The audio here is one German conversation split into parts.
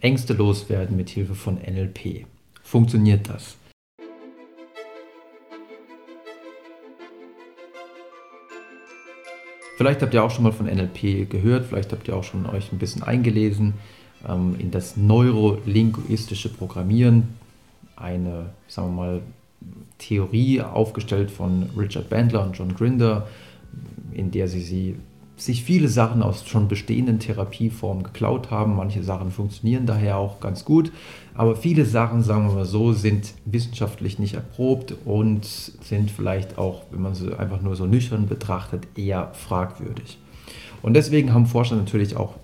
Ängste loswerden mit Hilfe von NLP. Funktioniert das? Vielleicht habt ihr auch schon mal von NLP gehört, vielleicht habt ihr auch schon euch ein bisschen eingelesen ähm, in das neurolinguistische Programmieren. Eine, sagen wir mal, Theorie aufgestellt von Richard Bandler und John Grinder, in der sie, sie sich viele Sachen aus schon bestehenden Therapieformen geklaut haben. Manche Sachen funktionieren daher auch ganz gut, aber viele Sachen, sagen wir mal so, sind wissenschaftlich nicht erprobt und sind vielleicht auch, wenn man sie einfach nur so nüchtern betrachtet, eher fragwürdig. Und deswegen haben Forscher natürlich auch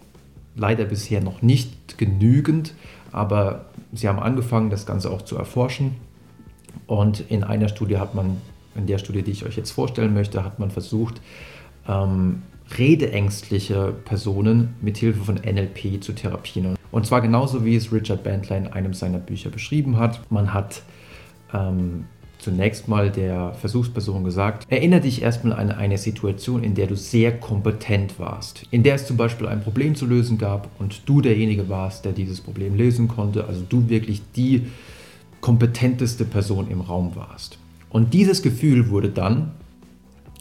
leider bisher noch nicht genügend, aber sie haben angefangen, das Ganze auch zu erforschen. Und in einer Studie hat man, in der Studie, die ich euch jetzt vorstellen möchte, hat man versucht, ähm, redeängstliche Personen mit Hilfe von NLP zu therapieren. Und zwar genauso wie es Richard Bandler in einem seiner Bücher beschrieben hat. Man hat ähm, zunächst mal der Versuchsperson gesagt, erinnere dich erstmal an eine Situation, in der du sehr kompetent warst, in der es zum Beispiel ein Problem zu lösen gab und du derjenige warst, der dieses Problem lösen konnte, also du wirklich die kompetenteste Person im Raum warst. Und dieses Gefühl wurde dann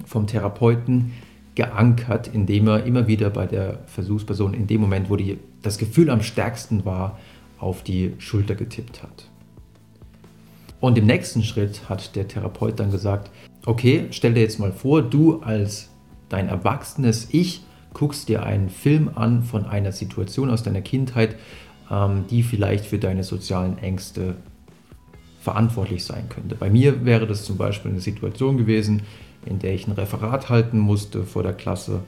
vom Therapeuten geankert, indem er immer wieder bei der Versuchsperson in dem Moment, wo die, das Gefühl am stärksten war, auf die Schulter getippt hat. Und im nächsten Schritt hat der Therapeut dann gesagt, okay, stell dir jetzt mal vor, du als dein erwachsenes Ich guckst dir einen Film an von einer Situation aus deiner Kindheit, ähm, die vielleicht für deine sozialen Ängste verantwortlich sein könnte. Bei mir wäre das zum Beispiel eine Situation gewesen, in der ich ein Referat halten musste vor der Klasse.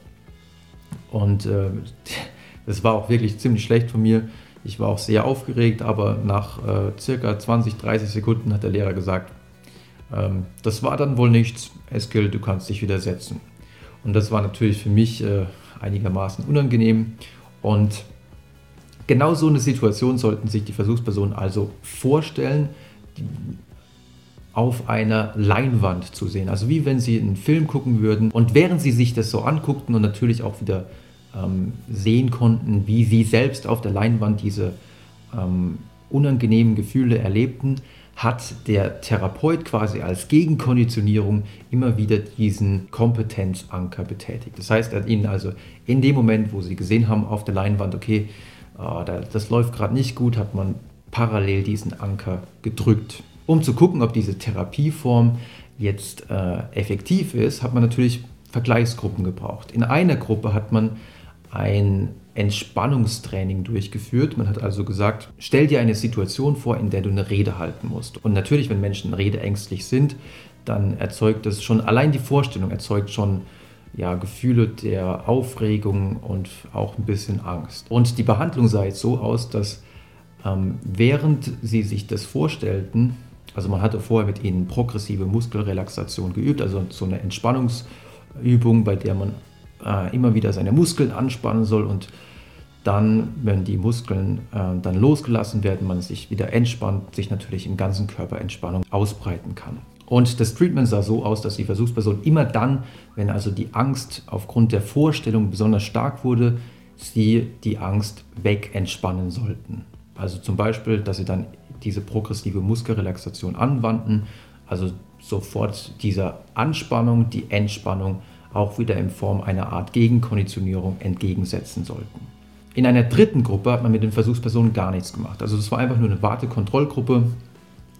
Und äh, das war auch wirklich ziemlich schlecht von mir. Ich war auch sehr aufgeregt, aber nach äh, circa 20, 30 Sekunden hat der Lehrer gesagt, ähm, das war dann wohl nichts, Eskil, du kannst dich wieder setzen. Und das war natürlich für mich äh, einigermaßen unangenehm. Und genau so eine Situation sollten sich die Versuchspersonen also vorstellen auf einer Leinwand zu sehen. Also wie wenn sie einen Film gucken würden und während sie sich das so anguckten und natürlich auch wieder ähm, sehen konnten, wie sie selbst auf der Leinwand diese ähm, unangenehmen Gefühle erlebten, hat der Therapeut quasi als Gegenkonditionierung immer wieder diesen Kompetenzanker betätigt. Das heißt, er hat ihnen also in dem Moment, wo sie gesehen haben auf der Leinwand, okay, oh, das läuft gerade nicht gut, hat man parallel diesen Anker gedrückt. Um zu gucken, ob diese Therapieform jetzt äh, effektiv ist, hat man natürlich Vergleichsgruppen gebraucht. In einer Gruppe hat man ein Entspannungstraining durchgeführt. Man hat also gesagt, stell dir eine Situation vor, in der du eine Rede halten musst. Und natürlich, wenn Menschen redeängstlich sind, dann erzeugt das schon, allein die Vorstellung erzeugt schon ja, Gefühle der Aufregung und auch ein bisschen Angst. Und die Behandlung sah jetzt so aus, dass ähm, während sie sich das vorstellten, also man hatte vorher mit ihnen progressive Muskelrelaxation geübt, also so eine Entspannungsübung, bei der man äh, immer wieder seine Muskeln anspannen soll und dann, wenn die Muskeln äh, dann losgelassen werden, man sich wieder entspannt, sich natürlich im ganzen Körper Entspannung ausbreiten kann. Und das Treatment sah so aus, dass die Versuchsperson immer dann, wenn also die Angst aufgrund der Vorstellung besonders stark wurde, sie die Angst weg entspannen sollten. Also zum Beispiel, dass sie dann diese progressive Muskelrelaxation anwandten, also sofort dieser Anspannung, die Entspannung auch wieder in Form einer Art Gegenkonditionierung entgegensetzen sollten. In einer dritten Gruppe hat man mit den Versuchspersonen gar nichts gemacht. Also es war einfach nur eine Wartekontrollgruppe,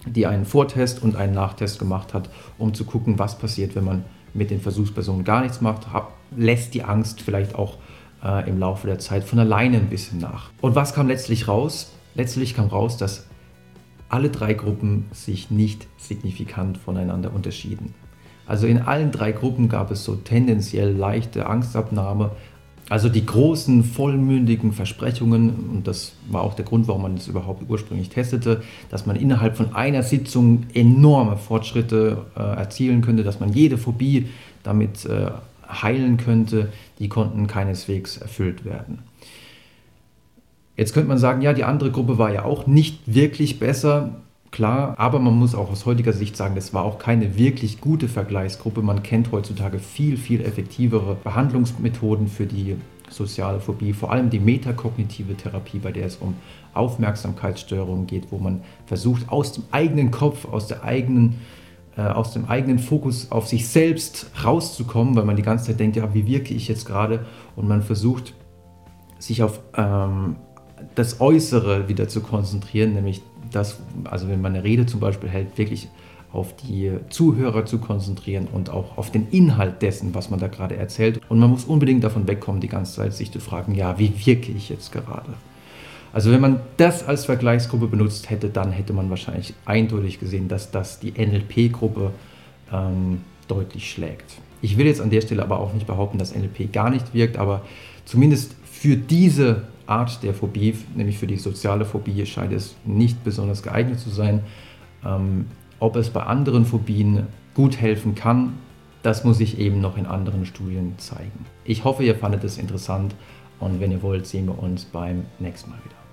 die einen Vortest und einen Nachtest gemacht hat, um zu gucken, was passiert, wenn man mit den Versuchspersonen gar nichts macht, lässt die Angst vielleicht auch äh, im Laufe der Zeit von alleine ein bisschen nach. Und was kam letztlich raus? Letztlich kam raus, dass alle drei Gruppen sich nicht signifikant voneinander unterschieden. Also in allen drei Gruppen gab es so tendenziell leichte Angstabnahme. Also die großen, vollmündigen Versprechungen, und das war auch der Grund, warum man das überhaupt ursprünglich testete, dass man innerhalb von einer Sitzung enorme Fortschritte äh, erzielen könnte, dass man jede Phobie damit äh, heilen könnte, die konnten keineswegs erfüllt werden. Jetzt könnte man sagen, ja, die andere Gruppe war ja auch nicht wirklich besser. Klar, aber man muss auch aus heutiger Sicht sagen, das war auch keine wirklich gute Vergleichsgruppe. Man kennt heutzutage viel, viel effektivere Behandlungsmethoden für die soziale Phobie, vor allem die metakognitive Therapie, bei der es um Aufmerksamkeitsstörungen geht, wo man versucht, aus dem eigenen Kopf, aus, der eigenen, äh, aus dem eigenen Fokus auf sich selbst rauszukommen, weil man die ganze Zeit denkt, ja, wie wirke ich jetzt gerade? Und man versucht, sich auf ähm, das Äußere wieder zu konzentrieren, nämlich das, also wenn man eine Rede zum Beispiel hält, wirklich auf die Zuhörer zu konzentrieren und auch auf den Inhalt dessen, was man da gerade erzählt. Und man muss unbedingt davon wegkommen, die ganze Zeit sich zu fragen, ja, wie wirke ich jetzt gerade? Also wenn man das als Vergleichsgruppe benutzt hätte, dann hätte man wahrscheinlich eindeutig gesehen, dass das die NLP-Gruppe ähm, deutlich schlägt. Ich will jetzt an der Stelle aber auch nicht behaupten, dass NLP gar nicht wirkt, aber zumindest für diese Art der Phobie, nämlich für die soziale Phobie, scheint es nicht besonders geeignet zu sein. Ähm, ob es bei anderen Phobien gut helfen kann, das muss sich eben noch in anderen Studien zeigen. Ich hoffe, ihr fandet es interessant und wenn ihr wollt, sehen wir uns beim nächsten Mal wieder.